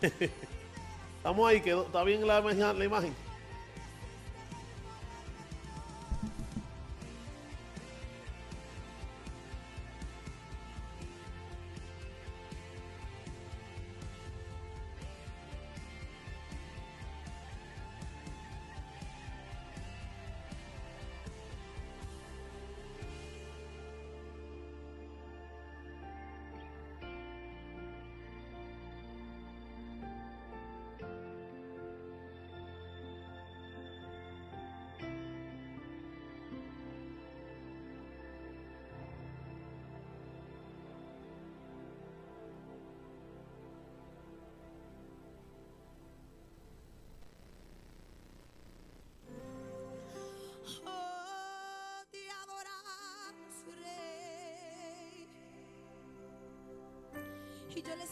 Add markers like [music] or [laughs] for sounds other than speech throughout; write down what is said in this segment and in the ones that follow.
[laughs] Estamos ahí, quedó, está bien la, la imagen.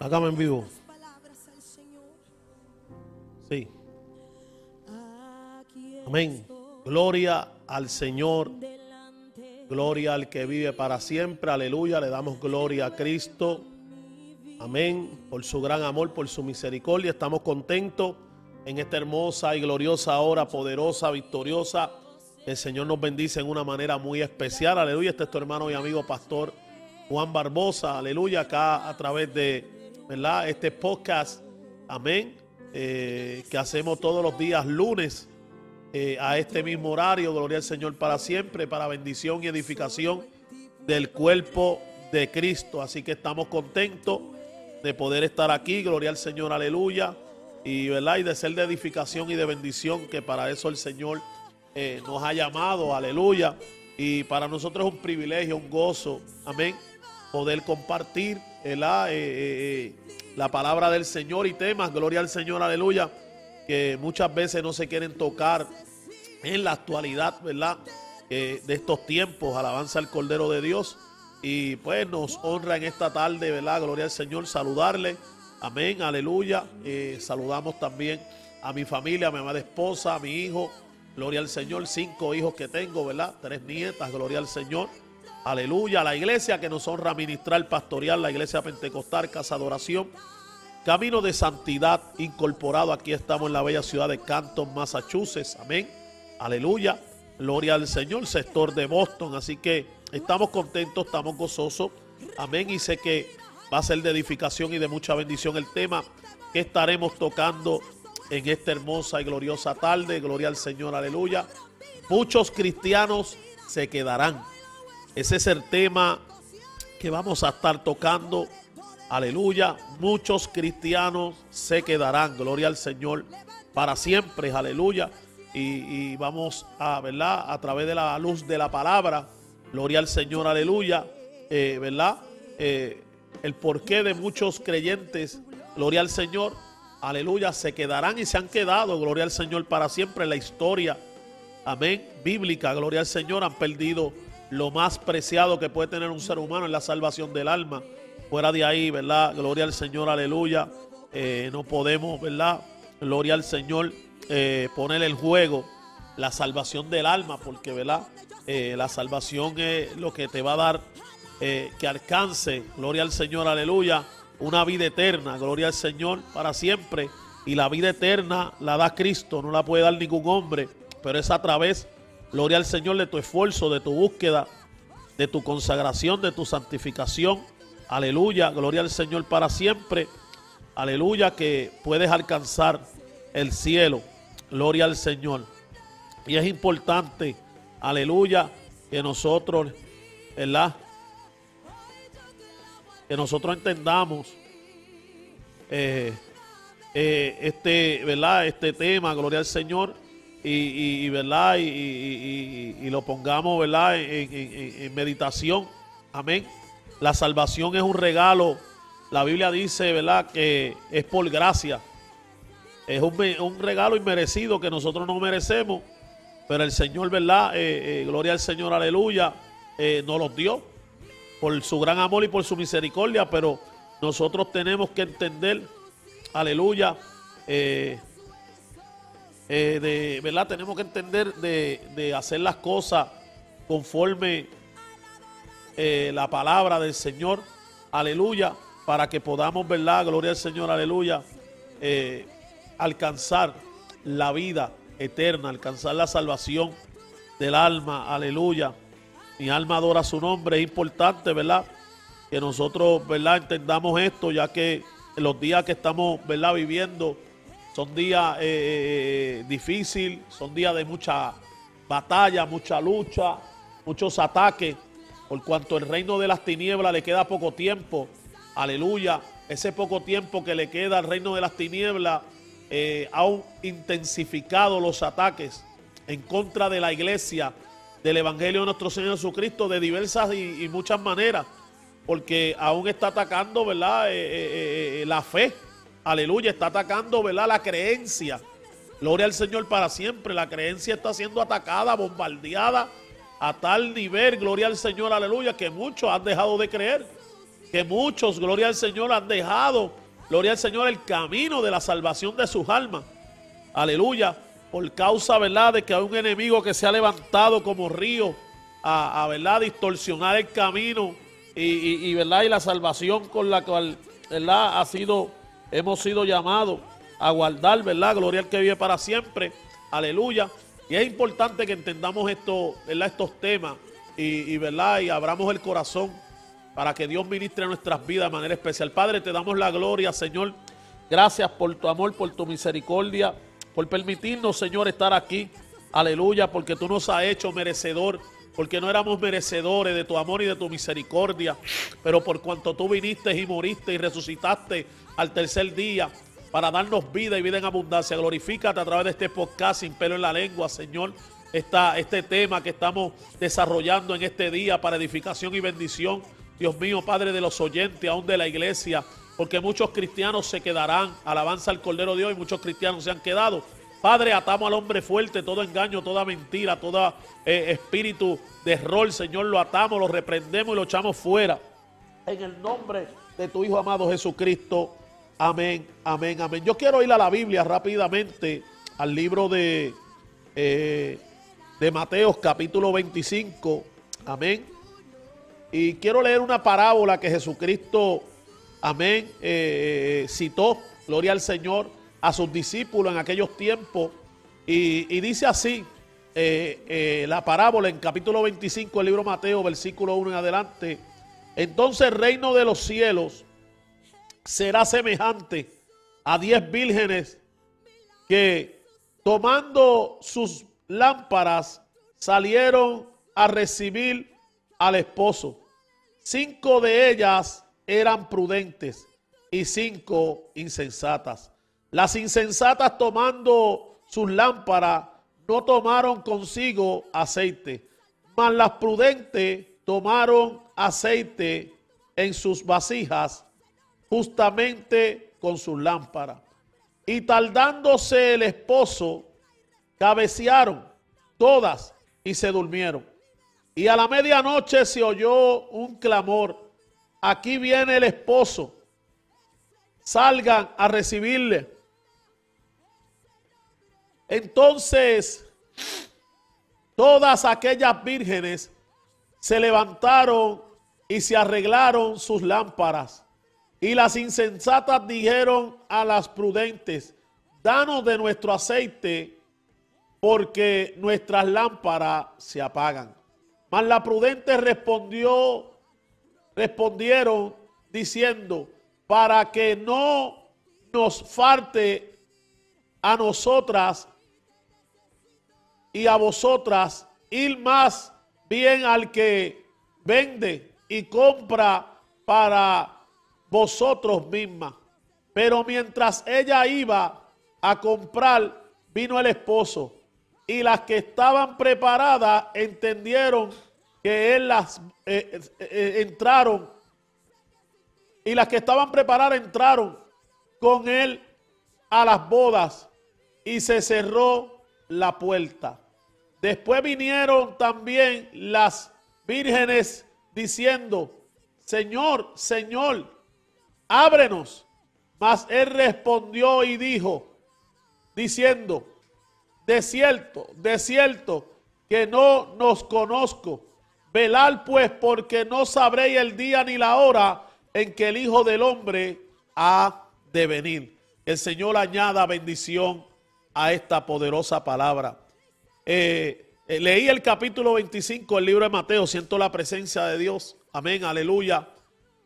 Hágame en vivo. Sí. Amén. Gloria al Señor. Gloria al que vive para siempre. Aleluya. Le damos gloria a Cristo. Amén. Por su gran amor, por su misericordia. Estamos contentos en esta hermosa y gloriosa hora, poderosa, victoriosa. El Señor nos bendice en una manera muy especial. Aleluya. Este es tu hermano y amigo pastor Juan Barbosa. Aleluya. Acá a través de ¿verdad? Este podcast, amén, eh, que hacemos todos los días lunes eh, a este mismo horario, gloria al Señor para siempre, para bendición y edificación del cuerpo de Cristo. Así que estamos contentos de poder estar aquí, gloria al Señor, aleluya, y, ¿verdad? y de ser de edificación y de bendición, que para eso el Señor eh, nos ha llamado, aleluya. Y para nosotros es un privilegio, un gozo, amén, poder compartir eh, eh, eh, la palabra del Señor y temas, gloria al Señor, aleluya, que muchas veces no se quieren tocar en la actualidad, ¿verdad? de estos tiempos, alabanza al Cordero de Dios. Y pues nos honra en esta tarde, ¿verdad? Gloria al Señor, saludarle. Amén, aleluya. saludamos también a mi familia, a mi amada esposa, a mi hijo. Gloria al Señor, cinco hijos que tengo, ¿verdad? Tres nietas, gloria al Señor. Aleluya, la iglesia que nos honra ministrar, pastoreal, la iglesia pentecostal, casa de oración. Camino de santidad incorporado. Aquí estamos en la bella ciudad de Canton, Massachusetts. Amén. Aleluya. Gloria al Señor, sector de Boston. Así que estamos contentos, estamos gozosos. Amén. Y sé que va a ser de edificación y de mucha bendición el tema que estaremos tocando en esta hermosa y gloriosa tarde. Gloria al Señor, aleluya. Muchos cristianos se quedarán ese es el tema que vamos a estar tocando. Aleluya. Muchos cristianos se quedarán. Gloria al Señor para siempre. Aleluya. Y, vamos a, ¿verdad? A través de la luz de la palabra. Gloria al Señor. Aleluya. Eh, ¿Verdad? Eh, el porqué de muchos creyentes. Gloria al Señor. Aleluya. Se quedarán y se han quedado. Gloria al Señor para siempre. La historia. Amén. Bíblica. Gloria al Señor. Han perdido lo más preciado que puede tener un ser humano es la salvación del alma. Fuera de ahí, ¿verdad? Gloria al Señor, aleluya. Eh, no podemos, ¿verdad? Gloria al Señor, eh, poner en juego la salvación del alma, porque, ¿verdad? Eh, la salvación es lo que te va a dar que alcance, gloria al Señor, aleluya, una vida eterna, gloria al Señor para siempre. Y la vida eterna la da Cristo, no la puede dar ningún hombre, pero es a través Gloria al Señor de tu esfuerzo, de tu búsqueda, de tu consagración, de tu santificación. Aleluya, gloria al Señor para siempre. Aleluya, que puedes alcanzar el cielo. Gloria al Señor. Y es importante, aleluya, que nosotros, ¿verdad? Que nosotros entendamos eh, eh, este, ¿verdad? Este tema, gloria al Señor y, ¿verdad? Y, lo pongamos, ¿verdad? En, meditación. Amén. La salvación es un regalo. La Biblia dice, ¿verdad? Que es por gracia. Es un, regalo inmerecido que nosotros no merecemos. Pero el Señor, ¿verdad? Eh, eh, gloria al Señor, aleluya. Eh, nos los dio por su gran amor y por su misericordia. Pero nosotros tenemos que entender, aleluya. Eh, eh, de, ¿verdad? Tenemos que entender de, hacer las cosas conforme eh, la palabra del Señor. aleluya, para que podamos, ¿verdad? Gloria al Señor, aleluya, eh, alcanzar la vida eterna, alcanzar la salvación del alma, aleluya. Mi alma adora su nombre, es importante, ¿verdad? Que nosotros, ¿verdad? Entendamos esto, ya que los días que estamos, ¿verdad? Viviendo son días eh, eh, eh, difíciles, son días de mucha batalla, mucha lucha, muchos ataques, por cuanto el reino de las tinieblas le queda poco tiempo, aleluya. Ese poco tiempo que le queda al reino de las tinieblas eh, ha intensificado los ataques en contra de la iglesia, del Evangelio de nuestro Señor Jesucristo de diversas y, muchas maneras, porque aún está atacando, ¿verdad? Eh, la fe, aleluya, está atacando, ¿verdad? La creencia. Gloria al Señor para siempre. La creencia está siendo atacada, bombardeada a tal nivel, gloria al Señor, aleluya, que muchos han dejado de creer. Que muchos, gloria al Señor, han dejado Gloria al Señor, el camino de la salvación de sus almas. Aleluya. Por causa, ¿verdad?, de que hay un enemigo que se ha levantado como río a, ¿verdad?, distorsionar el camino y, ¿verdad?, y la salvación con la cual, ¿verdad?, ha sido, hemos sido llamados a guardar, ¿verdad? Gloria al que vive para siempre. Aleluya. Y es importante que entendamos ¿verdad? estos temas y, y, ¿verdad? y abramos el corazón para que Dios ministre nuestras vidas de manera especial. Padre, te damos la gloria, Señor. Gracias por tu amor, por tu misericordia, por permitirnos, Señor, estar aquí. Aleluya, porque tú nos has hecho merecedor, porque no éramos merecedores de tu amor y de tu misericordia, pero por cuanto tú viniste y moriste y resucitaste al tercer día para darnos vida y vida en abundancia. Glorifícate a través de este podcast sin pelo en la lengua, Señor. Esta, este tema que estamos desarrollando en este día para edificación y bendición Dios mío, Padre de los oyentes, aún de la iglesia, porque muchos cristianos se quedarán, alabanza al Cordero de Dios, y muchos cristianos se han quedado. Padre, atamos al hombre fuerte, todo engaño, toda mentira, todo eh, espíritu de rol, Señor, lo atamos, lo reprendemos y lo echamos fuera. En el nombre de tu Hijo amado Jesucristo. Amén, amén, amén. Yo quiero ir a la Biblia rápidamente, al libro de, eh, de capítulo 25. Amén. Y quiero leer una parábola que Jesucristo, amén, eh, citó, gloria al Señor, a sus discípulos en aquellos tiempos. Y, dice así, eh, eh, la parábola en capítulo 25 del libro Mateo, versículo 1 en adelante. Entonces el reino de los cielos será semejante a diez vírgenes que tomando sus lámparas salieron a recibir al esposo. Cinco de ellas eran prudentes y cinco insensatas. Las insensatas tomando sus lámparas no tomaron consigo aceite, mas las prudentes tomaron aceite en sus vasijas justamente con sus lámparas. Y tardándose el esposo, cabecearon todas y se durmieron. Y a la medianoche se oyó un clamor. Aquí viene el esposo. Salgan a recibirle. Entonces, todas aquellas vírgenes se levantaron y se arreglaron sus lámparas. Y las insensatas dijeron a las prudentes, danos de nuestro aceite, porque nuestras lámparas se apagan. Mas la prudente respondió, respondieron diciendo, para que no nos falte a nosotras y a vosotras ir más bien al que vende y compra para vosotros mismas. Pero mientras ella iba a comprar, vino el esposo y las que estaban preparadas entendieron que él las eh, eh, eh, entraron y las que estaban preparadas entraron con él a las bodas y se cerró la puerta. Después vinieron también las vírgenes diciendo, Señor, Señor, ábrenos. Mas él respondió y dijo, diciendo, de cierto, de cierto, que no nos conozco. Velad pues porque no sabréis el día ni la hora en que el Hijo del Hombre ha de venir. El Señor añada bendición a esta poderosa palabra. Eh, eh, leí el capítulo 25 del libro de Mateo, siento la presencia de Dios. Amén, aleluya.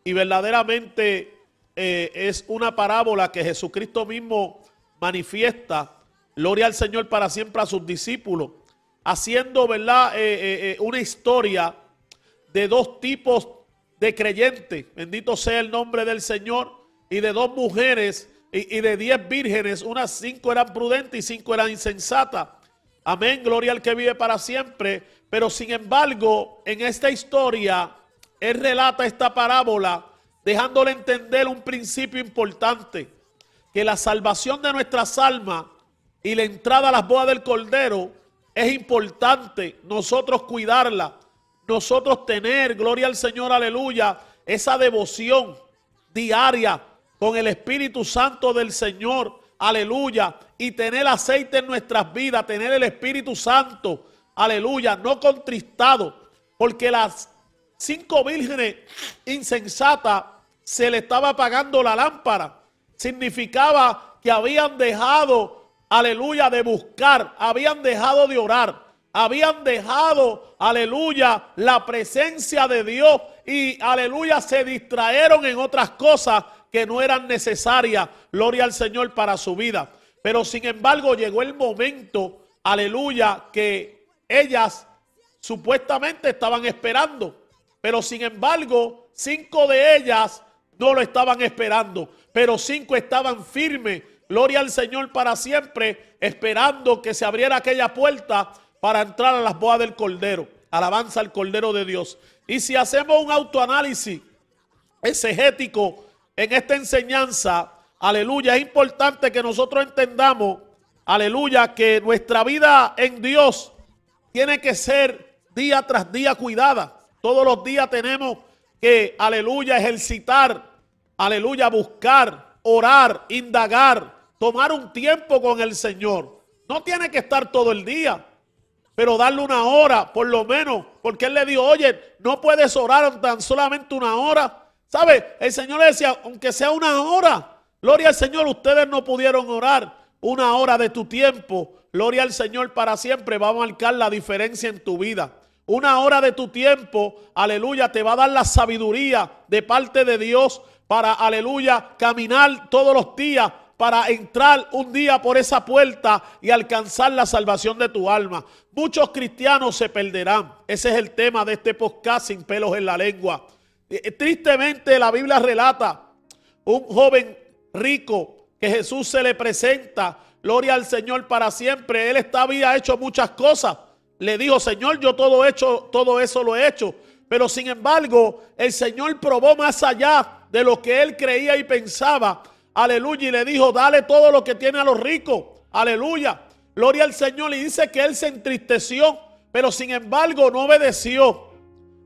Y verdaderamente eh, es una parábola que Jesucristo mismo manifiesta. Gloria al Señor para siempre a sus discípulos. Haciendo, ¿verdad? una historia de dos tipos de creyentes. Bendito sea el nombre del Señor. Y de dos mujeres y, de diez vírgenes, unas cinco eran prudentes y cinco eran insensatas. Amén, gloria al que vive para siempre. Pero sin embargo, en esta historia, él relata esta parábola dejándole entender un principio importante, que la salvación de nuestras almas y la entrada a las bodas del Cordero es importante nosotros cuidarla, nosotros tener, gloria al Señor, aleluya, esa devoción diaria con el Espíritu Santo del Señor, aleluya, y tener aceite en nuestras vidas, tener el Espíritu Santo, aleluya, no contristado, porque las cinco vírgenes insensatas se le estaba apagando la lámpara. Significaba que habían dejado, aleluya, de buscar, habían dejado de orar, habían dejado, aleluya, la presencia de Dios y, aleluya, se distrajeron en otras cosas que no eran necesarias, gloria al Señor, para su vida. Pero sin embargo llegó el momento, aleluya, que ellas supuestamente estaban esperando. Pero sin embargo, cinco de ellas no lo estaban esperando, pero cinco estaban firmes. Gloria al Señor para siempre, esperando que se abriera aquella puerta para entrar a las bodas del Cordero. Alabanza al Cordero de Dios. Y si hacemos un autoanálisis exegético en esta enseñanza, aleluya, es importante que nosotros entendamos, aleluya, que nuestra vida en Dios tiene que ser día tras día cuidada. Todos los días tenemos que, aleluya, ejercitar, aleluya, buscar, orar, indagar, tomar un tiempo con el Señor. No tiene que estar todo el día, pero darle una hora, por lo menos, porque Él le dijo, oye, no puedes orar tan solamente una hora. ¿Sabe? El Señor le decía, aunque sea una hora, gloria al Señor, ustedes no pudieron orar una hora de tu tiempo. Gloria al Señor para siempre va a marcar la diferencia en tu vida. Una hora de tu tiempo, aleluya, te va a dar la sabiduría de parte de Dios para, aleluya, caminar todos los días para entrar un día por esa puerta y alcanzar la salvación de tu alma. Muchos cristianos se perderán. Ese es el tema de este podcast sin pelos en la lengua. Eh, eh, tristemente la Biblia relata un joven rico que Jesús se le presenta, gloria al Señor para siempre. Él estaba, había hecho muchas cosas. Le dijo, Señor, yo todo, hecho, todo eso lo he hecho. Pero sin embargo, el Señor probó más allá de lo que él creía y pensaba. Aleluya. Y le dijo, dale todo lo que tiene a los ricos. Aleluya. Gloria al Señor. Y dice que él se entristeció, pero sin embargo no obedeció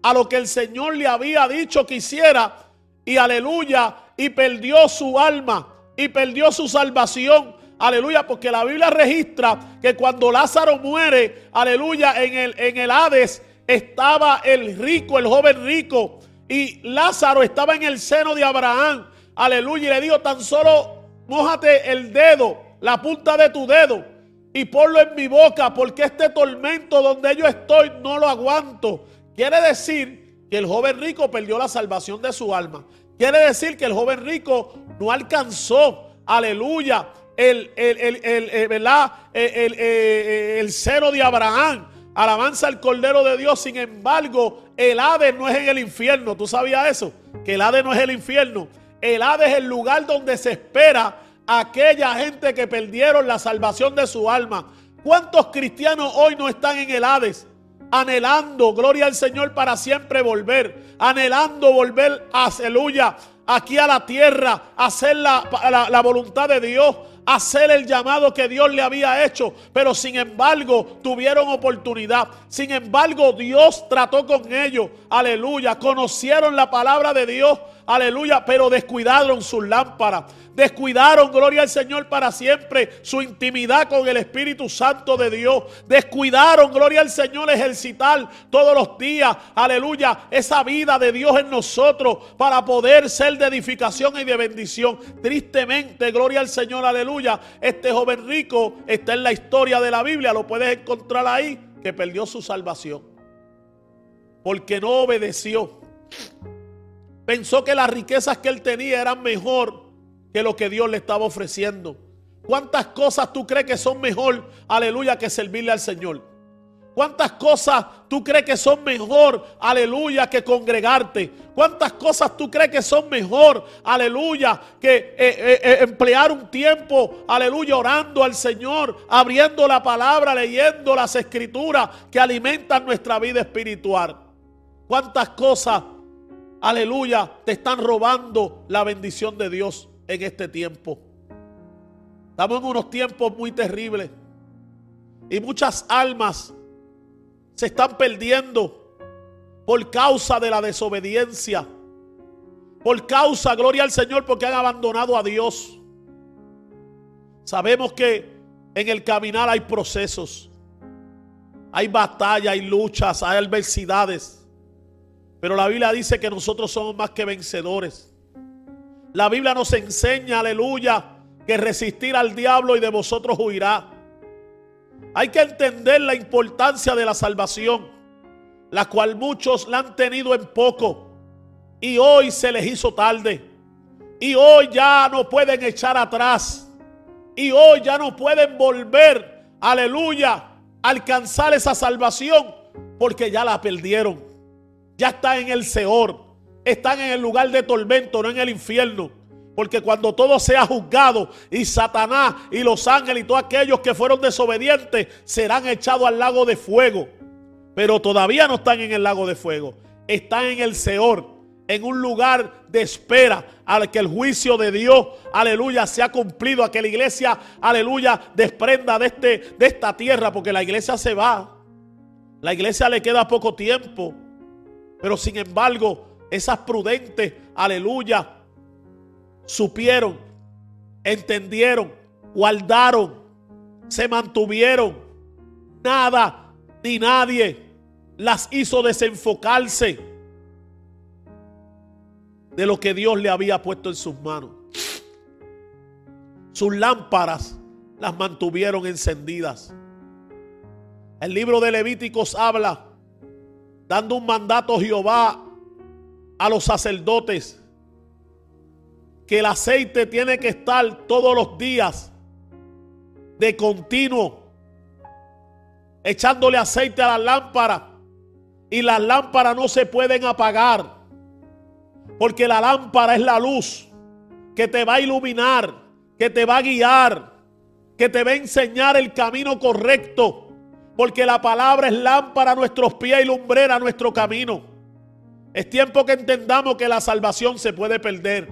a lo que el Señor le había dicho que hiciera. Y aleluya, y perdió su alma y perdió su salvación. Aleluya, porque la Biblia registra que cuando Lázaro muere, aleluya, en el, en el Hades estaba el rico, el joven rico. Y Lázaro estaba en el seno de Abraham. Aleluya, y le dijo, tan solo mojate el dedo, la punta de tu dedo, y ponlo en mi boca, porque este tormento donde yo estoy no lo aguanto. Quiere decir que el joven rico perdió la salvación de su alma. Quiere decir que el joven rico no alcanzó, aleluya, el, el, el, el ¿verdad? el, el cero de Abraham. Alabanza al Cordero de Dios. Sin embargo, el Hades no es en el infierno. ¿Tú sabías eso? Que el Hades no es el infierno. El Hades es el lugar donde se espera aquella gente que perdieron la salvación de su alma. ¿Cuántos cristianos hoy no están en el Hades? anhelando, gloria al Señor, para siempre volver, anhelando volver, aleluya, aquí a la tierra, hacer la, la, voluntad de Dios, hacer el llamado que Dios le había hecho, pero sin embargo tuvieron oportunidad. Sin embargo, Dios trató con ellos. Aleluya. Conocieron la palabra de Dios. Aleluya. Pero descuidaron sus lámparas. Descuidaron, gloria al Señor, para siempre su intimidad con el Espíritu Santo de Dios. Descuidaron, gloria al Señor, ejercitar todos los días, aleluya, esa vida de Dios en nosotros para poder ser de edificación y de bendición. Tristemente, gloria al Señor, aleluya, este joven rico está en la historia de la Biblia, lo puedes encontrar ahí, que perdió su salvación. Porque no obedeció. Pensó que las riquezas que él tenía eran mejor que lo que Dios le estaba ofreciendo. ¿Cuántas cosas tú crees que son mejor, aleluya, que servirle al Señor? ¿Cuántas cosas tú crees que son mejor, aleluya, que congregarte? ¿Cuántas cosas tú crees que son mejor, aleluya, que eh, eh, eh, emplear un tiempo, aleluya, orando al Señor, abriendo la palabra, leyendo las escrituras que alimentan nuestra vida espiritual? ¿Cuántas cosas, aleluya, te están robando la bendición de Dios? en este tiempo. Estamos en unos tiempos muy terribles. Y muchas almas se están perdiendo por causa de la desobediencia. Por causa, gloria al Señor, porque han abandonado a Dios. Sabemos que en el caminar hay procesos. Hay batalla, hay luchas, hay adversidades. Pero la Biblia dice que nosotros somos más que vencedores. La Biblia nos enseña, aleluya, que resistir al diablo y de vosotros huirá. Hay que entender la importancia de la salvación, la cual muchos la han tenido en poco y hoy se les hizo tarde. Y hoy ya no pueden echar atrás. Y hoy ya no pueden volver, aleluya, alcanzar esa salvación porque ya la perdieron. Ya está en el Seor están en el lugar de tormento, no en el infierno. Porque cuando todo sea juzgado y Satanás y los ángeles y todos aquellos que fueron desobedientes serán echados al lago de fuego. Pero todavía no están en el lago de fuego. Están en el Seor, en un lugar de espera al que el juicio de Dios, aleluya, se ha cumplido. A que la iglesia, aleluya, desprenda de, este, de esta tierra. Porque la iglesia se va. La iglesia le queda poco tiempo. Pero sin embargo, esas prudentes, aleluya, supieron, entendieron, guardaron, se mantuvieron. Nada ni nadie las hizo desenfocarse de lo que Dios le había puesto en sus manos. Sus lámparas las mantuvieron encendidas. El libro de Levíticos habla, dando un mandato a Jehová a los sacerdotes que el aceite tiene que estar todos los días de continuo, echándole aceite a la lámpara y las lámparas no se pueden apagar, porque la lámpara es la luz que te va a iluminar, que te va a guiar, que te va a enseñar el camino correcto, porque la palabra es lámpara a nuestros pies y lumbrera a nuestro camino. Es tiempo que entendamos que la salvación se puede perder.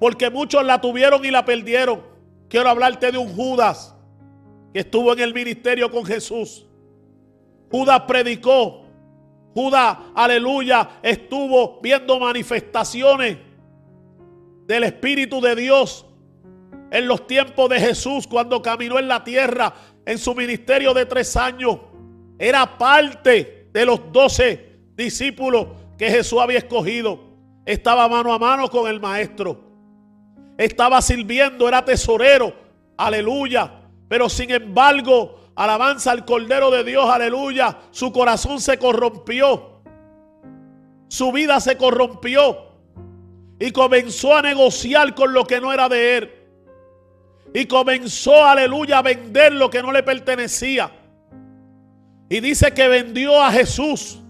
Porque muchos la tuvieron y la perdieron. Quiero hablarte de un Judas que estuvo en el ministerio con Jesús. Judas predicó. Judas, aleluya, estuvo viendo manifestaciones del Espíritu de Dios en los tiempos de Jesús cuando caminó en la tierra en su ministerio de tres años. Era parte de los doce discípulo que Jesús había escogido. Estaba mano a mano con el maestro. Estaba sirviendo, era tesorero. Aleluya. Pero sin embargo, alabanza al Cordero de Dios. Aleluya. Su corazón se corrompió. Su vida se corrompió. Y comenzó a negociar con lo que no era de él. Y comenzó, aleluya, a vender lo que no le pertenecía. Y dice que vendió a Jesús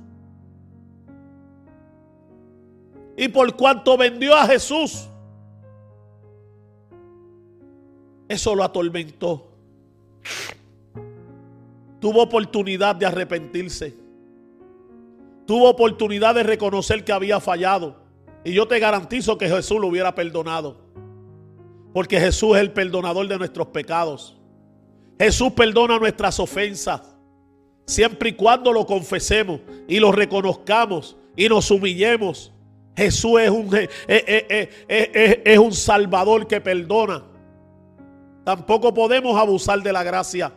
y por cuanto vendió a Jesús, eso lo atormentó. Tuvo oportunidad de arrepentirse. Tuvo oportunidad de reconocer que había fallado. Y yo te garantizo que Jesús lo hubiera perdonado. Porque Jesús es el perdonador de nuestros pecados. Jesús perdona nuestras ofensas. Siempre y cuando lo confesemos y lo reconozcamos y nos humillemos. Jesús es un, es un salvador que perdona. Tampoco podemos abusar de la gracia.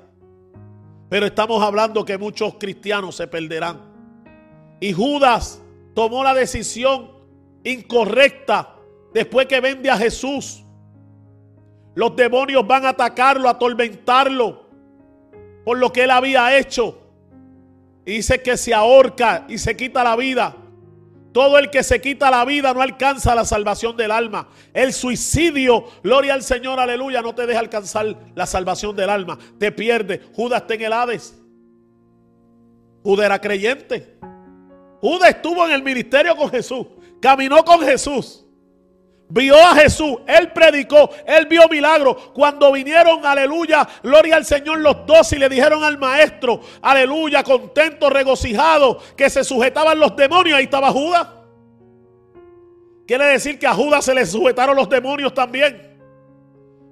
Pero estamos hablando que muchos cristianos se perderán. Y Judas tomó la decisión incorrecta después que vende a Jesús. Los demonios van a atacarlo, a atormentarlo por lo que él había hecho. Y dice que se ahorca y se quita la vida. Todo el que se quita la vida no alcanza la salvación del alma. El suicidio, gloria al Señor, aleluya, no te deja alcanzar la salvación del alma. Te pierde. Judas está en el Hades. Judas era creyente. Judas estuvo en el ministerio con Jesús. Caminó con Jesús. Vio a Jesús, él predicó, él vio milagros. Cuando vinieron, aleluya, gloria al Señor, los dos y le dijeron al maestro, aleluya, contento, regocijado, que se sujetaban los demonios. Ahí estaba Judas. Quiere decir que a Judas se le sujetaron los demonios también.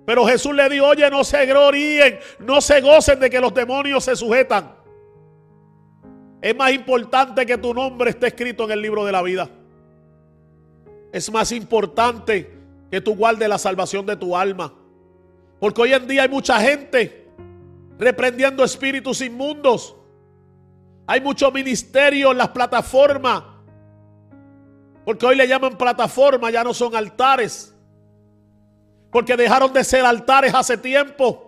Pero Jesús le dijo, oye, no se gloríen, no se gocen de que los demonios se sujetan. Es más importante que tu nombre esté escrito en el libro de la vida es más importante que tú guardes la salvación de tu alma. Porque hoy en día hay mucha gente reprendiendo espíritus inmundos. Hay mucho ministerio en las plataformas. Porque hoy le llaman plataforma, ya no son altares. Porque dejaron de ser altares hace tiempo.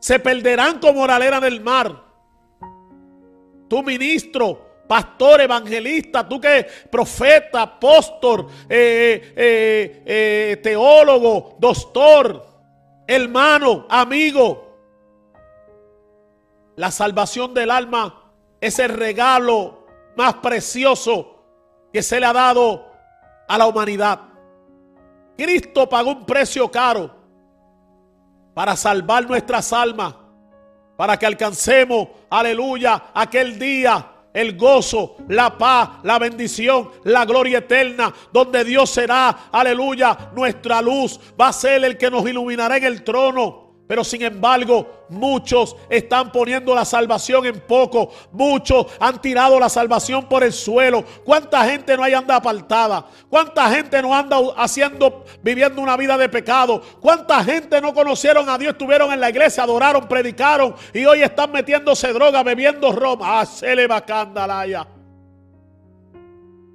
Se perderán como la arena del mar. Tu ministro pastor, evangelista, tú que profeta, apóstol, eh, eh, eh, teólogo, doctor, hermano, amigo. La salvación del alma es el regalo más precioso que se le ha dado a la humanidad. Cristo pagó un precio caro para salvar nuestras almas, para que alcancemos, aleluya, aquel día el gozo, la paz, la bendición, la gloria eterna, donde Dios será, aleluya, nuestra luz, va a ser el que nos iluminará en el trono. Pero sin embargo, muchos están poniendo la salvación en poco. Muchos han tirado la salvación por el suelo. ¿Cuánta gente no hay anda apartada? ¿Cuánta gente no anda haciendo, viviendo una vida de pecado? ¿Cuánta gente no conocieron a Dios, estuvieron en la iglesia, adoraron, predicaron y hoy están metiéndose droga, bebiendo roma? Ah, se le va candalaya.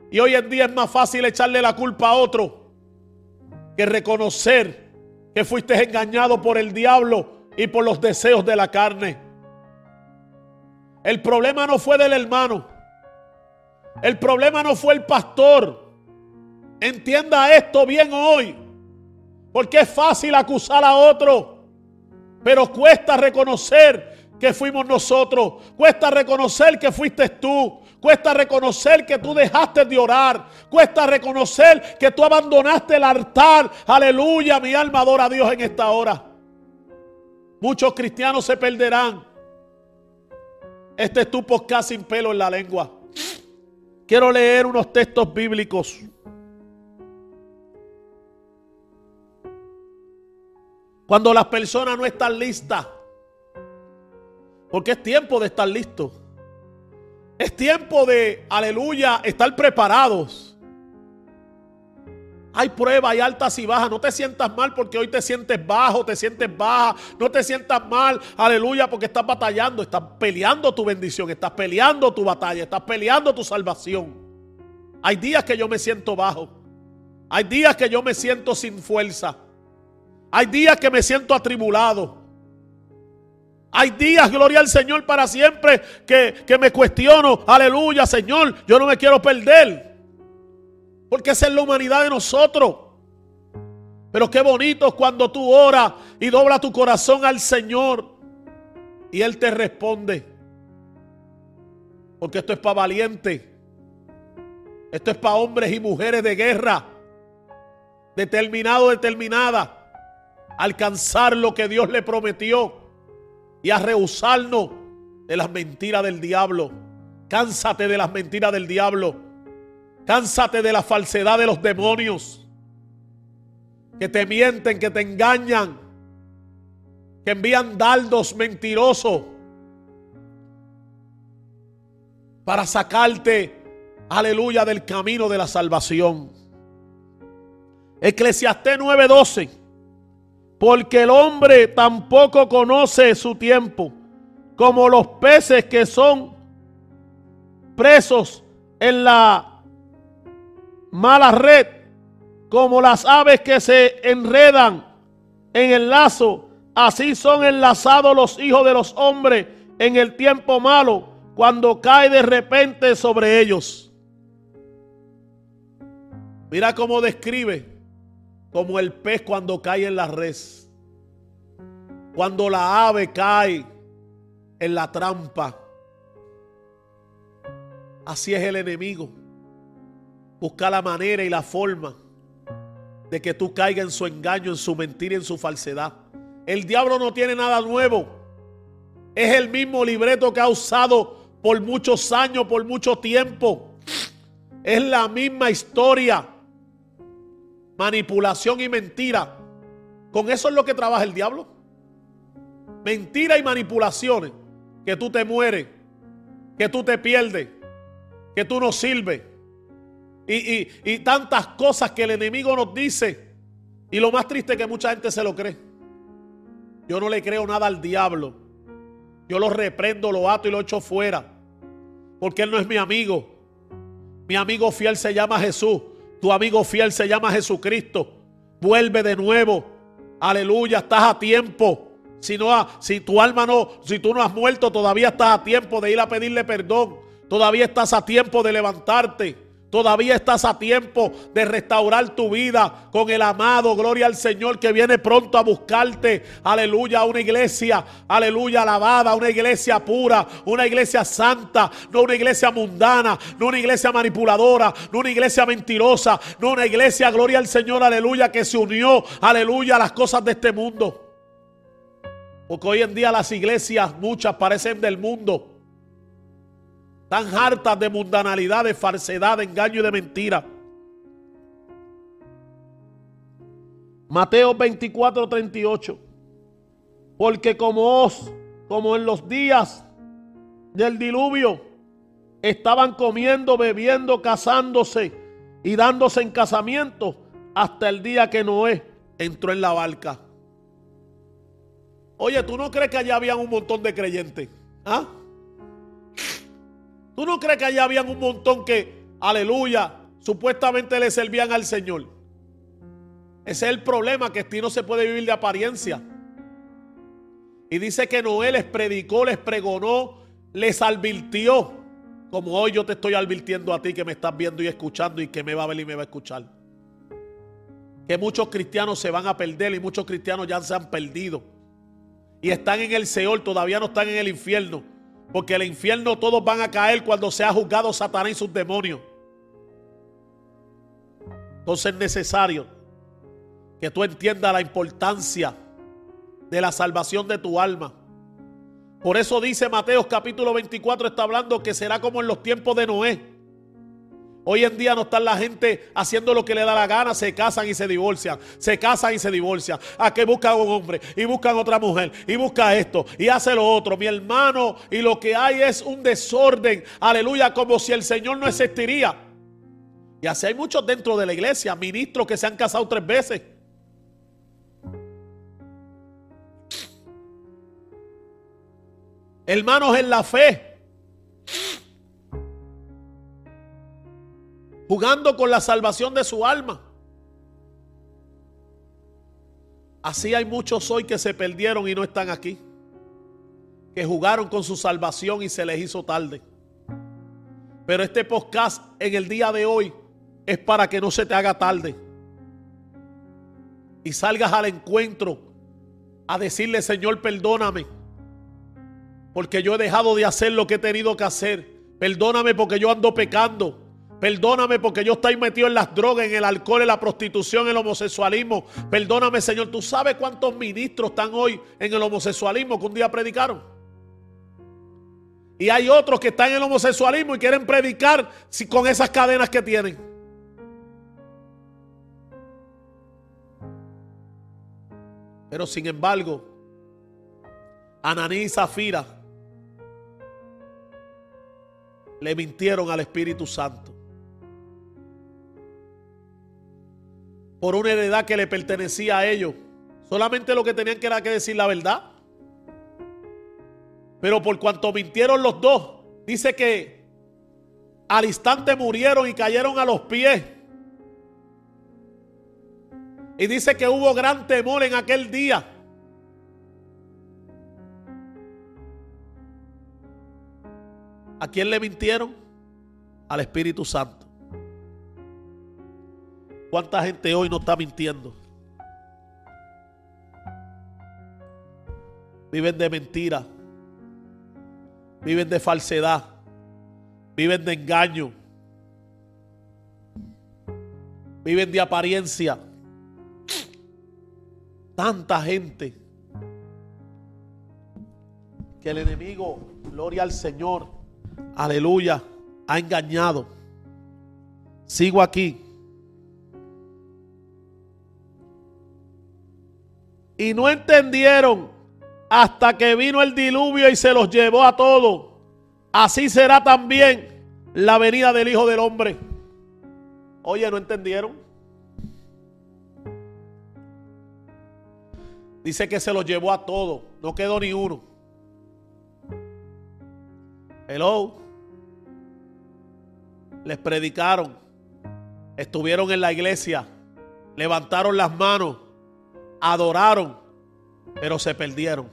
Y hoy en día es más fácil echarle la culpa a otro que reconocer que fuiste engañado por el diablo y por los deseos de la carne. El problema no fue del hermano. El problema no fue el pastor. Entienda esto bien hoy. Porque es fácil acusar a otro. Pero cuesta reconocer que fuimos nosotros. Cuesta reconocer que fuiste tú. Cuesta reconocer que tú dejaste de orar. Cuesta reconocer que tú abandonaste el altar. Aleluya, mi alma adora a Dios en esta hora. Muchos cristianos se perderán. Este es tu podcast sin pelo en la lengua. Quiero leer unos textos bíblicos. Cuando las personas no están listas. Porque es tiempo de estar listos. Es tiempo de, aleluya, estar preparados. Hay pruebas, hay altas y bajas. No te sientas mal porque hoy te sientes bajo, te sientes baja. No te sientas mal, aleluya, porque estás batallando, estás peleando tu bendición, estás peleando tu batalla, estás peleando tu salvación. Hay días que yo me siento bajo. Hay días que yo me siento sin fuerza. Hay días que me siento atribulado. Hay días, gloria al Señor, para siempre que, me cuestiono. Aleluya, Señor, yo no me quiero perder. Porque esa es la humanidad de nosotros. Pero qué bonito cuando tú oras y dobla tu corazón al Señor. Y Él te responde. Porque esto es para valientes. Esto es para hombres y mujeres de guerra. Determinado, determinada. Alcanzar lo que Dios le prometió y a rehusarnos de las mentiras del diablo. Cánsate de las mentiras del diablo. Cánsate de la falsedad de los demonios. que te mienten, que te engañan, que envían dardos mentirosos para sacarte, aleluya, del camino de la salvación. Eclesiastés 9:12. Porque el hombre tampoco conoce su tiempo, como los peces que son presos en la mala red, como las aves que se enredan en el lazo, así son enlazados los hijos de los hombres en el tiempo malo, cuando cae de repente sobre ellos. Mira cómo describe como el pez cuando cae en la res. Cuando la ave cae en la trampa. Así es el enemigo. Busca la manera y la forma de que tú caigas en su engaño, en su mentira, en su falsedad. El diablo no tiene nada nuevo. Es el mismo libreto que ha usado por muchos años, por mucho tiempo. Es la misma historia manipulación y mentira. Con eso es lo que trabaja el diablo. Mentira y manipulaciones. Que tú te mueres, que tú te pierdes, que tú no sirves. Y, y, tantas cosas que el enemigo nos dice. Y lo más triste es que mucha gente se lo cree. Yo no le creo nada al diablo. Yo lo reprendo, lo ato y lo echo fuera. Porque él no es mi amigo. Mi amigo fiel se llama Jesús. Tu amigo fiel se llama Jesucristo. Vuelve de nuevo. Aleluya, estás a tiempo. Si, no, si tu alma no, si tú no has muerto, todavía estás a tiempo de ir a pedirle perdón. Todavía estás a tiempo de levantarte. Todavía estás a tiempo de restaurar tu vida con el amado, gloria al Señor que viene pronto a buscarte. Aleluya, una iglesia, aleluya, alabada, una iglesia pura, una iglesia santa, no una iglesia mundana, no una iglesia manipuladora, no una iglesia mentirosa, no una iglesia, gloria al Señor, aleluya, que se unió, aleluya, a las cosas de este mundo. Porque hoy en día las iglesias, muchas parecen del mundo tan hartas de mundanalidad, de falsedad, de engaño y de mentira. Mateo 24, 38. Porque como os, como en los días del diluvio, estaban comiendo, bebiendo, casándose y dándose en casamiento hasta el día que Noé entró en la barca. Oye, ¿tú no crees que allá había un montón de creyentes? ¿Ah? ¿Tú no crees que allá habían un montón que, aleluya, supuestamente le servían al Señor? Ese es el problema, que aquí no se puede vivir de apariencia. Y dice que Noé les predicó, les pregonó, les advirtió. Como hoy yo te estoy advirtiendo a ti que me estás viendo y escuchando y que me va a ver y me va a escuchar. Que muchos cristianos se van a perder y muchos cristianos ya se han perdido. Y están en el Seol, todavía no están en el infierno. Porque el infierno todos van a caer cuando sea juzgado Satanás y sus demonios. Entonces es necesario que tú entiendas la importancia de la salvación de tu alma. Por eso dice Mateo capítulo 24, está hablando que será como en los tiempos de Noé. Hoy en día no está la gente haciendo lo que le da la gana, se casan y se divorcian, se casan y se divorcian. A que buscan un hombre y buscan otra mujer y busca esto y hace lo otro, mi hermano. Y lo que hay es un desorden, aleluya, como si el Señor no existiría. Y así hay muchos dentro de la iglesia, ministros que se han casado tres veces. Hermanos en la fe jugando con la salvación de su alma. Así hay muchos hoy que se perdieron y no están aquí. Que jugaron con su salvación y se les hizo tarde. Pero este podcast en el día de hoy es para que no se te haga tarde. Y salgas al encuentro a decirle, Señor, perdóname. Porque yo he dejado de hacer lo que he tenido que hacer. Perdóname porque yo ando pecando. Perdóname porque yo estoy metido en las drogas, en el alcohol, en la prostitución, en el homosexualismo. Perdóname, Señor. ¿Tú sabes cuántos ministros están hoy en el homosexualismo que un día predicaron? Y hay otros que están en el homosexualismo y quieren predicar con esas cadenas que tienen. Pero sin embargo, Ananí y Zafira le mintieron al Espíritu Santo. Por una heredad que le pertenecía a ellos. Solamente lo que tenían que era que decir la verdad. Pero por cuanto mintieron los dos, dice que al instante murieron y cayeron a los pies. Y dice que hubo gran temor en aquel día. ¿A quién le mintieron? Al Espíritu Santo. ¿Cuánta gente hoy no está mintiendo? Viven de mentira. Viven de falsedad. Viven de engaño. Viven de apariencia. Tanta gente que el enemigo, gloria al Señor, aleluya, ha engañado. Sigo aquí. Y no entendieron hasta que vino el diluvio y se los llevó a todos. Así será también la venida del Hijo del Hombre. Oye, ¿no entendieron? Dice que se los llevó a todos. No quedó ni uno. Hello. Les predicaron. Estuvieron en la iglesia. Levantaron las manos. Adoraron. Pero se perdieron.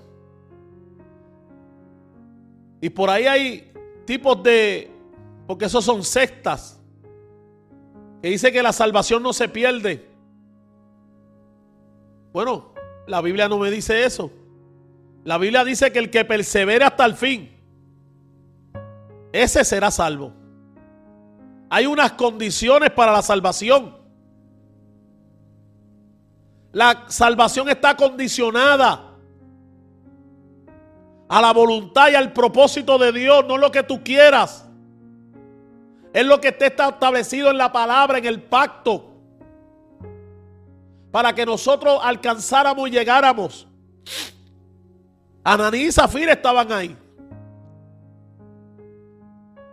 Y por ahí hay tipos de, porque esos son sectas, que dice que la salvación no se pierde. Bueno, la Biblia no me dice eso. La Biblia dice que el que persevere hasta el fin, ese será salvo. Hay unas condiciones para la salvación. La salvación está condicionada a la voluntad y al propósito de Dios, no lo que tú quieras. Es lo que está establecido en la palabra, en el pacto. Para que nosotros alcanzáramos y llegáramos. Ananí y Zafir estaban ahí.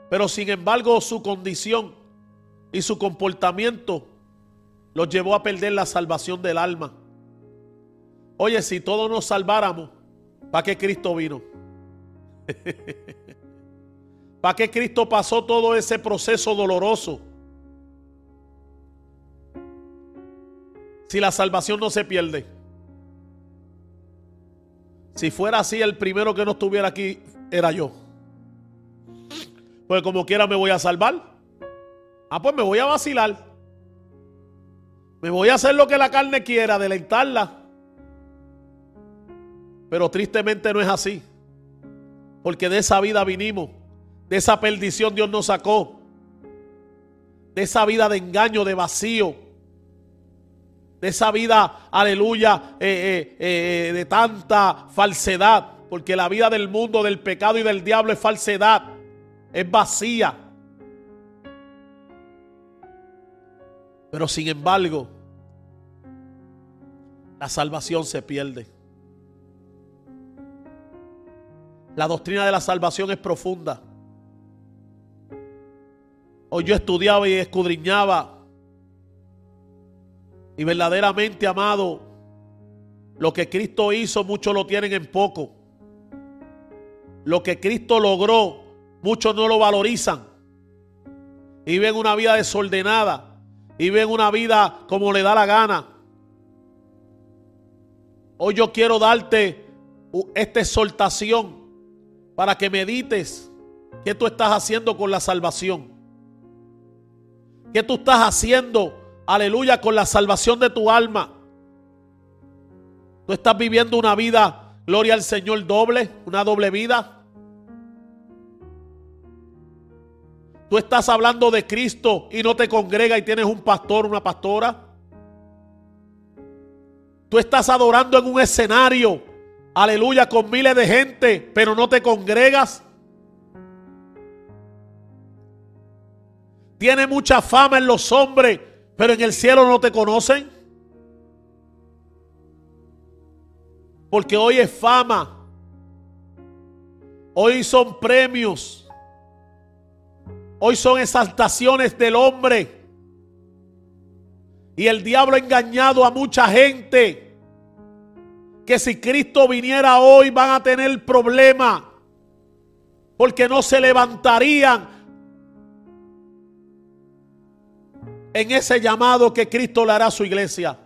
Pero sin embargo su condición y su comportamiento los llevó a perder la salvación del alma. Oye, si todos nos salváramos, ¿Para qué Cristo vino? [laughs] ¿Para qué Cristo pasó todo ese proceso doloroso? Si la salvación no se pierde. Si fuera así, el primero que no estuviera aquí era yo. Pues como quiera me voy a salvar. Ah, pues me voy a vacilar. Me voy a hacer lo que la carne quiera, deleitarla. Pero tristemente no es así. Porque de esa vida vinimos. De esa perdición Dios nos sacó. De esa vida de engaño, de vacío. De esa vida, aleluya, eh, eh, eh, de tanta falsedad. Porque la vida del mundo, del pecado y del diablo es falsedad. Es vacía. Pero sin embargo, la salvación se pierde. La doctrina de la salvación es profunda. Hoy yo estudiaba y escudriñaba. Y verdaderamente, amado, lo que Cristo hizo, muchos lo tienen en poco. Lo que Cristo logró, muchos no lo valorizan. Y ven una vida desordenada. Y ven una vida como le da la gana. Hoy yo quiero darte esta exhortación para que medites qué tú estás haciendo con la salvación. ¿Qué tú estás haciendo, aleluya, con la salvación de tu alma? Tú estás viviendo una vida, gloria al Señor, doble, una doble vida. Tú estás hablando de Cristo y no te congrega y tienes un pastor, una pastora. Tú estás adorando en un escenario aleluya, con miles de gente, pero no te congregas. Tiene mucha fama en los hombres, pero en el cielo no te conocen. Porque hoy es fama. Hoy son premios. Hoy son exaltaciones del hombre. Y el diablo ha engañado a mucha gente. Que si Cristo viniera hoy van a tener problemas. Porque no se levantarían en ese llamado que Cristo le hará a su iglesia.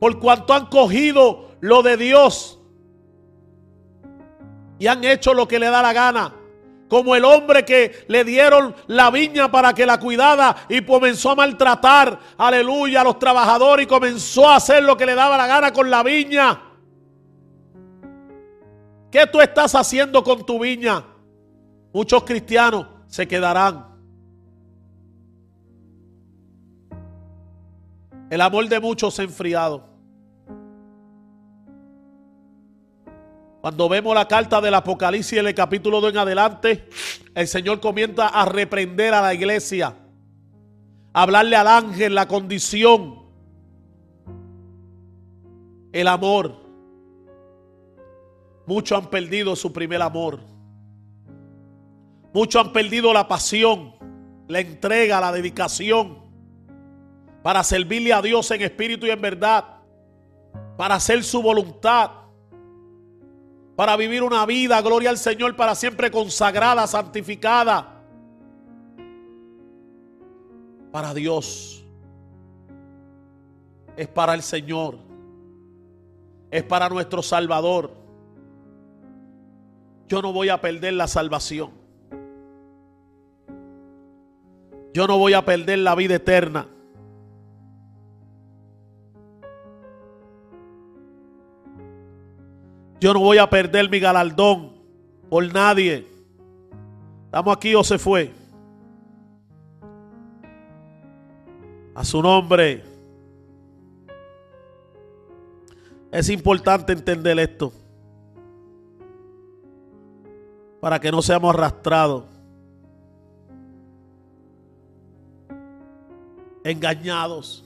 Por cuanto han cogido lo de Dios y han hecho lo que le da la gana. Como el hombre que le dieron la viña para que la cuidara y comenzó a maltratar, aleluya, a los trabajadores y comenzó a hacer lo que le daba la gana con la viña. ¿Qué tú estás haciendo con tu viña? Muchos cristianos se quedarán El amor de muchos se ha enfriado. Cuando vemos la carta del Apocalipsis en el capítulo 2 en adelante, el Señor comienza a reprender a la iglesia, a hablarle al ángel la condición, el amor. Muchos han perdido su primer amor. Muchos han perdido la pasión, la entrega, la dedicación para servirle a Dios en espíritu y en verdad, para hacer su voluntad, para vivir una vida, gloria al Señor, para siempre consagrada, santificada, para Dios. Es para el Señor, es para nuestro Salvador. Yo no voy a perder la salvación. Yo no voy a perder la vida eterna. Yo no voy a perder mi galardón por nadie. ¿Estamos aquí o se fue? A su nombre. Es importante entender esto. Para que no seamos arrastrados. Engañados.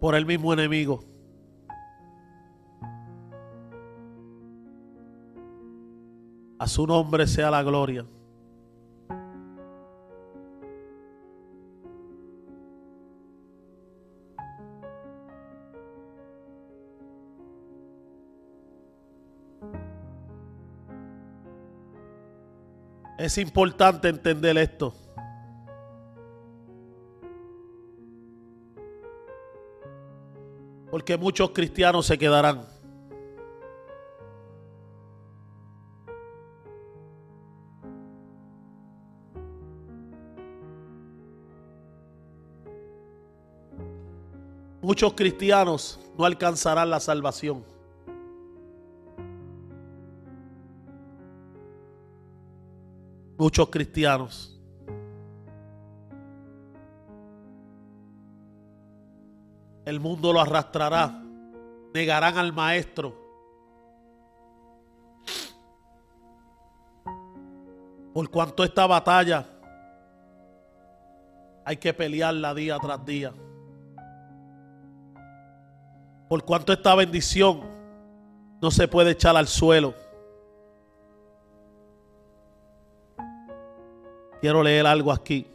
Por el mismo enemigo. A su nombre sea la gloria. Es importante entender esto. Porque muchos cristianos se quedarán. Muchos cristianos no alcanzarán la salvación. Muchos cristianos. El mundo lo arrastrará. Negarán al maestro. Por cuanto esta batalla hay que pelearla día tras día. Por cuanto esta bendición no se puede echar al suelo. Quiero leer algo aquí.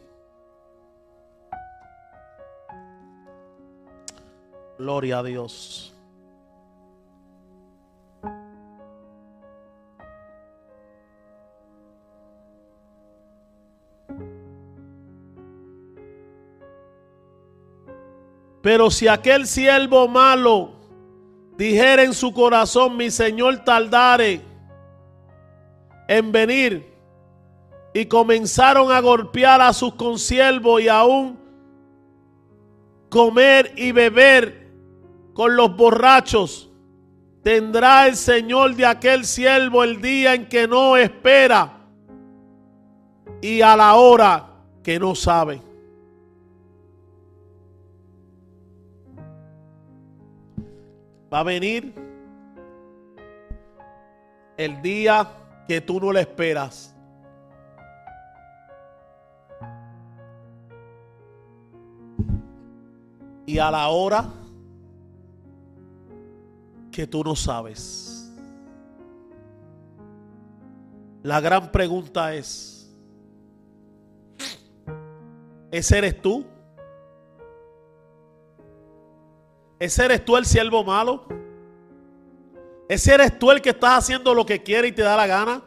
Gloria a Dios. Pero si aquel siervo malo dijera en su corazón, mi Señor tardare en venir, y comenzaron a golpear a sus consiervos y aún comer y beber con los borrachos, tendrá el Señor de aquel siervo el día en que no espera y a la hora que no sabe. Va a venir el día que tú no le esperas. Y a la hora que tú no sabes. La gran pregunta es, ¿ese eres tú? ¿Ese eres tú el siervo malo? ¿Ese eres tú el que estás haciendo lo que quiere y te da la gana?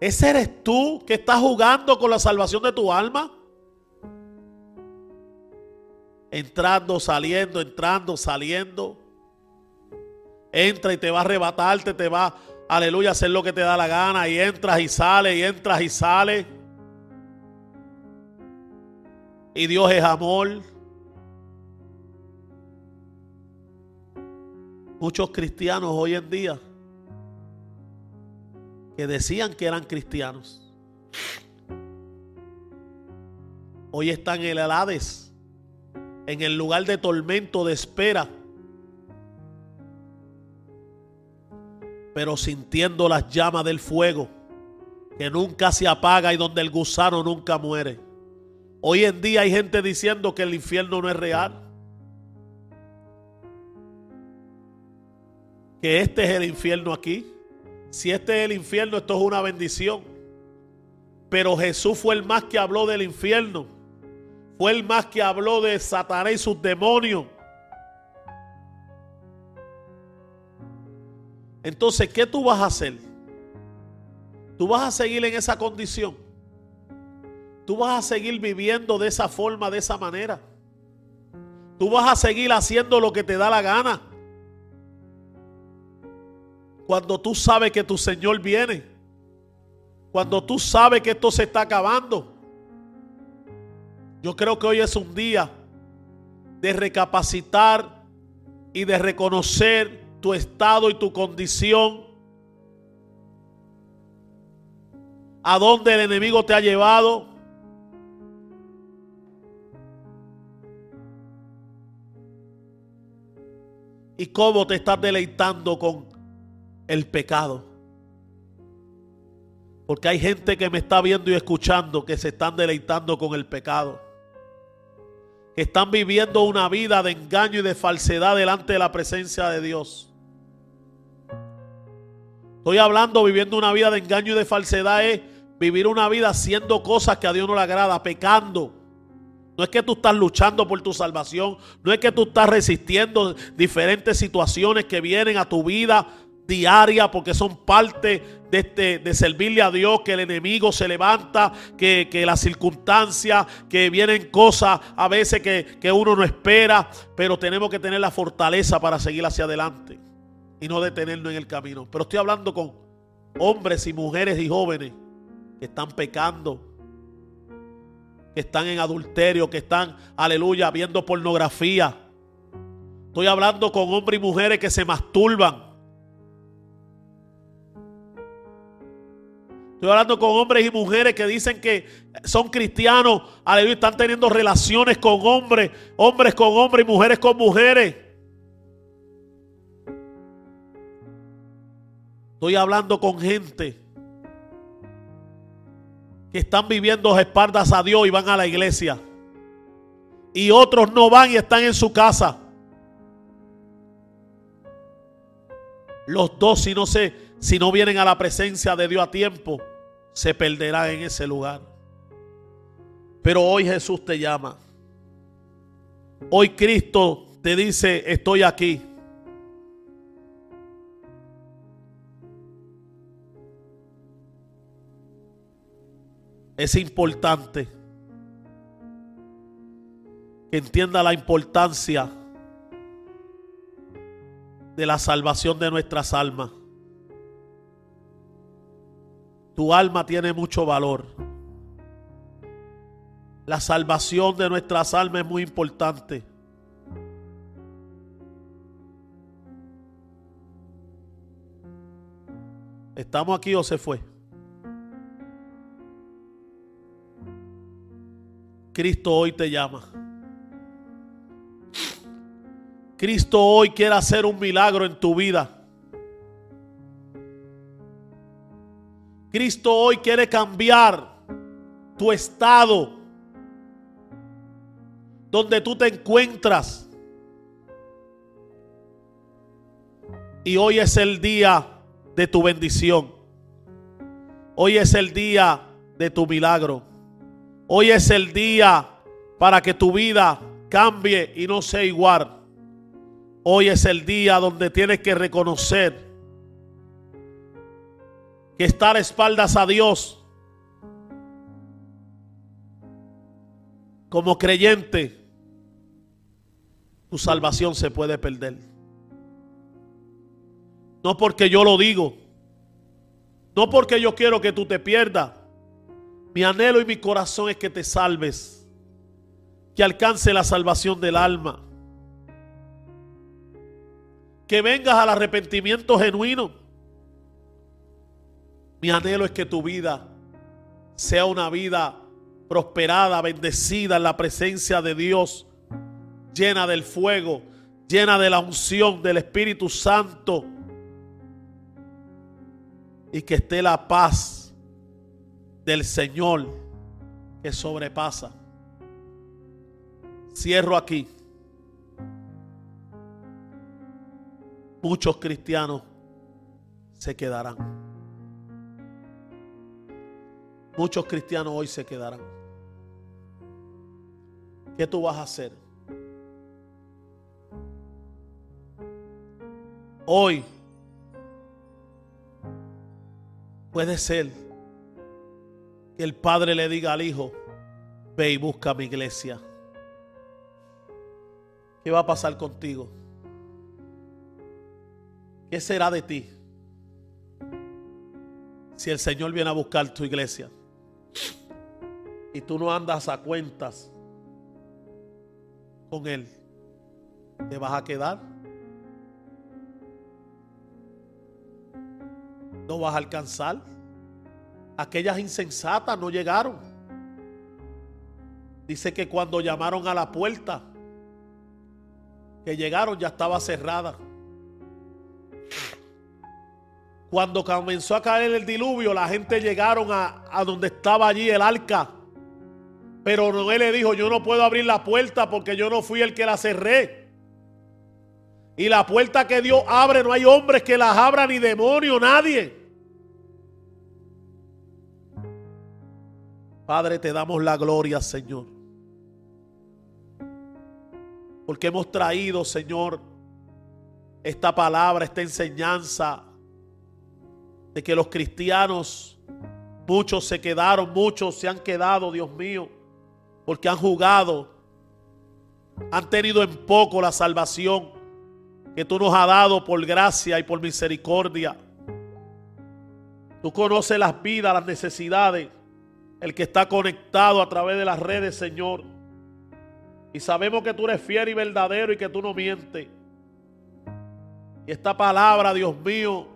¿Ese eres tú que estás jugando con la salvación de tu alma? Entrando, saliendo, entrando, saliendo. Entra y te va a arrebatarte, te va, aleluya, a hacer lo que te da la gana. Y entras y sales, y entras y sales. Y Dios es amor. Muchos cristianos hoy en día que decían que eran cristianos. Hoy están en el Hades, en el lugar de tormento, de espera, pero sintiendo las llamas del fuego que nunca se apaga y donde el gusano nunca muere. Hoy en día hay gente diciendo que el infierno no es real. Que este es el infierno aquí. Si este es el infierno, esto es una bendición. Pero Jesús fue el más que habló del infierno. Fue el más que habló de Satanás y sus demonios. Entonces, ¿qué tú vas a hacer? Tú vas a seguir en esa condición. Tú vas a seguir viviendo de esa forma, de esa manera. Tú vas a seguir haciendo lo que te da la gana. Cuando tú sabes que tu Señor viene. Cuando tú sabes que esto se está acabando. Yo creo que hoy es un día de recapacitar y de reconocer tu estado y tu condición. A dónde el enemigo te ha llevado. Y cómo te estás deleitando con el pecado. Porque hay gente que me está viendo y escuchando que se están deleitando con el pecado. Están viviendo una vida de engaño y de falsedad delante de la presencia de Dios. Estoy hablando viviendo una vida de engaño y de falsedad es vivir una vida haciendo cosas que a Dios no le agrada, pecando. No es que tú estás luchando por tu salvación, no es que tú estás resistiendo diferentes situaciones que vienen a tu vida diaria porque son parte de, este, de servirle a Dios, que el enemigo se levanta, que, que las circunstancias, que vienen cosas a veces que, que uno no espera, pero tenemos que tener la fortaleza para seguir hacia adelante y no detenernos en el camino. Pero estoy hablando con hombres y mujeres y jóvenes que están pecando, que están en adulterio, que están, aleluya, viendo pornografía. Estoy hablando con hombres y mujeres que se masturban Estoy hablando con hombres y mujeres que dicen que son cristianos, aleluya, están teniendo relaciones con hombres, hombres con hombres y mujeres con mujeres. Estoy hablando con gente que están viviendo espaldas a Dios y van a la iglesia. Y otros no van y están en su casa. Los dos, si no se, si no vienen a la presencia de Dios a tiempo, se perderá en ese lugar. Pero hoy Jesús te llama. Hoy Cristo te dice, estoy aquí. Es importante que entienda la importancia de la salvación de nuestras almas. Tu alma tiene mucho valor. La salvación de nuestras almas es muy importante. ¿Estamos aquí o se fue? Cristo hoy te llama. Cristo hoy quiere hacer un milagro en tu vida. Cristo hoy quiere cambiar tu estado, donde tú te encuentras. Y hoy es el día de tu bendición. Hoy es el día de tu milagro. Hoy es el día para que tu vida cambie y no sea igual. Hoy es el día donde tienes que reconocer que estar a espaldas a Dios como creyente, tu salvación se puede perder. No porque yo lo digo, no porque yo quiero que tú te pierdas. Mi anhelo y mi corazón es que te salves, que alcance la salvación del alma, que vengas al arrepentimiento genuino. Mi anhelo es que tu vida sea una vida prosperada, bendecida en la presencia de Dios, llena del fuego, llena de la unción del Espíritu Santo. Y que esté la paz del Señor que sobrepasa. Cierro aquí. Muchos cristianos se quedarán. Muchos cristianos hoy se quedarán. ¿Qué tú vas a hacer? Hoy puede ser que el padre le diga al hijo, ve y busca mi iglesia. ¿Qué va a pasar contigo? ¿Qué será de ti si el Señor viene a buscar tu iglesia? Y tú no andas a cuentas con Él, ¿te vas a quedar? ¿No vas a alcanzar? Aquellas insensatas no llegaron. Dice que cuando llamaron a la puerta, que llegaron ya estaba cerrada. Cuando comenzó a caer el diluvio, la gente llegaron a, a donde estaba allí el arca pero Noé le dijo, yo no puedo abrir la puerta porque yo no fui el que la cerré. Y la puerta que Dios abre, no hay hombres que las abran, ni demonio, nadie. Padre, te damos la gloria, Señor. Porque hemos traído, Señor, esta palabra, esta enseñanza de que los cristianos, muchos se quedaron, muchos se han quedado, Dios mío porque han jugado, han tenido en poco la salvación que tú nos has dado por gracia y por misericordia. Tú conoces las vidas, las necesidades, el que está conectado a través de las redes, Señor. Y sabemos que tú eres fiel y verdadero y que tú no mientes. Y esta palabra, Dios mío,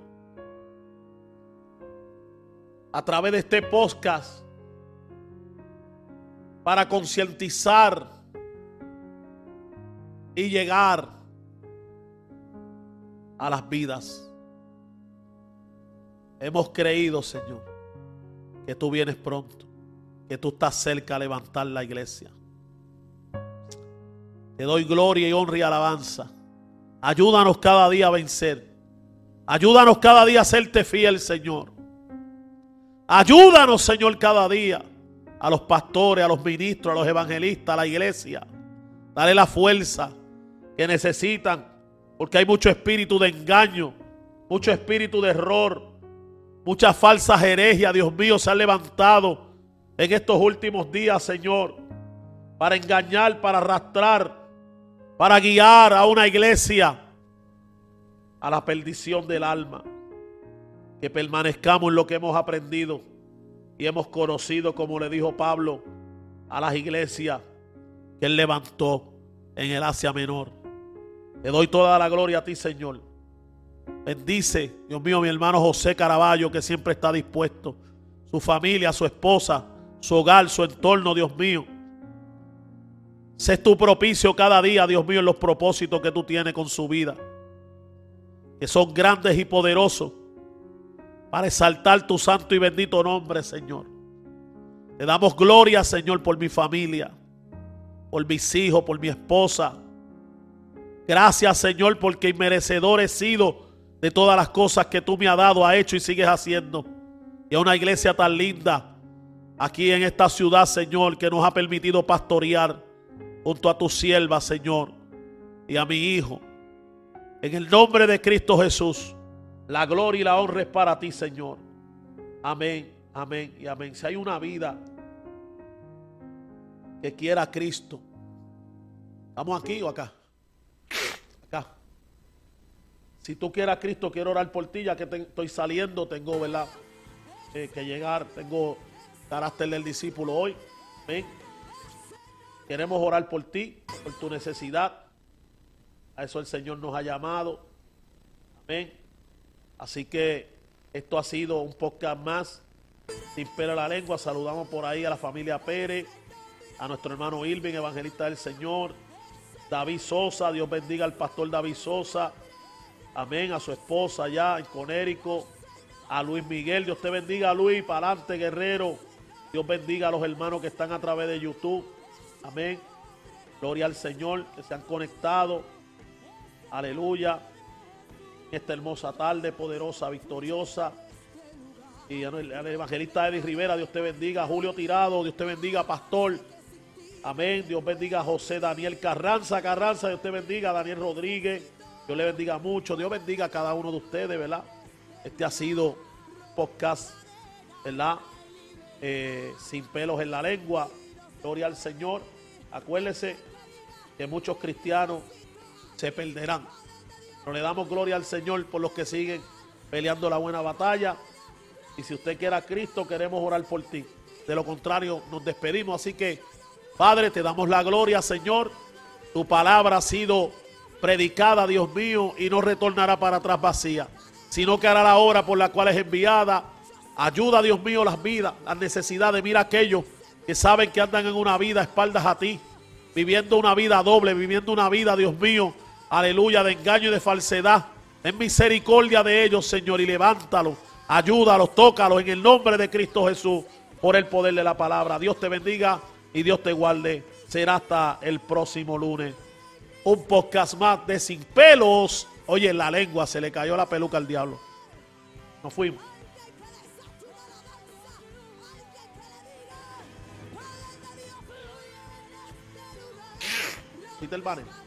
a través de este podcast, para concientizar y llegar a las vidas. Hemos creído, Señor, que tú vienes pronto, que tú estás cerca a levantar la iglesia. Te doy gloria y honra y alabanza. Ayúdanos cada día a vencer. Ayúdanos cada día a serte fiel, Señor. Ayúdanos, Señor, cada día a los pastores, a los ministros, a los evangelistas, a la iglesia. Dale la fuerza que necesitan, porque hay mucho espíritu de engaño, mucho espíritu de error, muchas falsas herejía, Dios mío, se han levantado en estos últimos días, Señor, para engañar, para arrastrar, para guiar a una iglesia a la perdición del alma. Que permanezcamos en lo que hemos aprendido y hemos conocido, como le dijo Pablo, a las iglesias que él levantó en el Asia Menor. Te doy toda la gloria a ti, Señor. Bendice, Dios mío, mi hermano José Caraballo, que siempre está dispuesto. Su familia, su esposa, su hogar, su entorno, Dios mío. Sé tu propicio cada día, Dios mío, en los propósitos que tú tienes con su vida. Que son grandes y poderosos para exaltar tu santo y bendito nombre, Señor. Te damos gloria, Señor, por mi familia, por mis hijos, por mi esposa. Gracias, Señor, porque inmerecedor he sido de todas las cosas que tú me has dado, has hecho y sigues haciendo. Y a una iglesia tan linda aquí en esta ciudad, Señor, que nos ha permitido pastorear junto a tu sierva, Señor, y a mi hijo. En el nombre de Cristo Jesús, la gloria y la honra es para ti, Señor. Amén, amén y amén. Si hay una vida que quiera Cristo, ¿estamos aquí o acá? Acá. Si tú quieres a Cristo, quiero orar por ti, ya que estoy saliendo, tengo, ¿verdad? Eh, que llegar, tengo carácter del discípulo hoy. Amén. Queremos orar por ti, por tu necesidad. A eso el Señor nos ha llamado. Amén. Así que esto ha sido un podcast más. Sin pera la lengua. Saludamos por ahí a la familia Pérez, a nuestro hermano Irving, evangelista del Señor. David Sosa, Dios bendiga al pastor David Sosa. Amén. A su esposa allá en Conérico. A Luis Miguel, Dios te bendiga, a Luis, para adelante, guerrero. Dios bendiga a los hermanos que están a través de YouTube. Amén. Gloria al Señor, que se han conectado. Aleluya. Esta hermosa tarde, poderosa, victoriosa. Y al evangelista Eddie Rivera, Dios te bendiga. Julio Tirado, Dios te bendiga, pastor. Amén. Dios bendiga a José Daniel Carranza. Carranza, Dios te bendiga. Daniel Rodríguez. Dios le bendiga mucho. Dios bendiga a cada uno de ustedes, ¿verdad? Este ha sido podcast, ¿verdad? Eh, sin pelos en la lengua. Gloria al Señor. Acuérdese que muchos cristianos se perderán. Pero le damos gloria al Señor por los que siguen peleando la buena batalla. Y si usted quiere a Cristo, queremos orar por ti. De lo contrario, nos despedimos. Así que, Padre, te damos la gloria, Señor. Tu palabra ha sido predicada, Dios mío, y no retornará para atrás vacía sino que hará la obra por la cual es enviada. Ayuda, Dios mío, las vidas, las necesidades. Mira aquellos que saben que andan en una vida espaldas a ti, viviendo una vida doble, viviendo una vida, Dios mío, aleluya, de engaño y de falsedad. Ten misericordia de ellos, Señor, y levántalos, ayúdalos, tócalos en el nombre de Cristo Jesús, por el poder de la palabra. Dios te bendiga y Dios te guarde. Será hasta el próximo lunes. Un podcast más de Sin Pelos Oye, la lengua se le cayó la peluca al diablo. Nos fuimos. Quita el banner.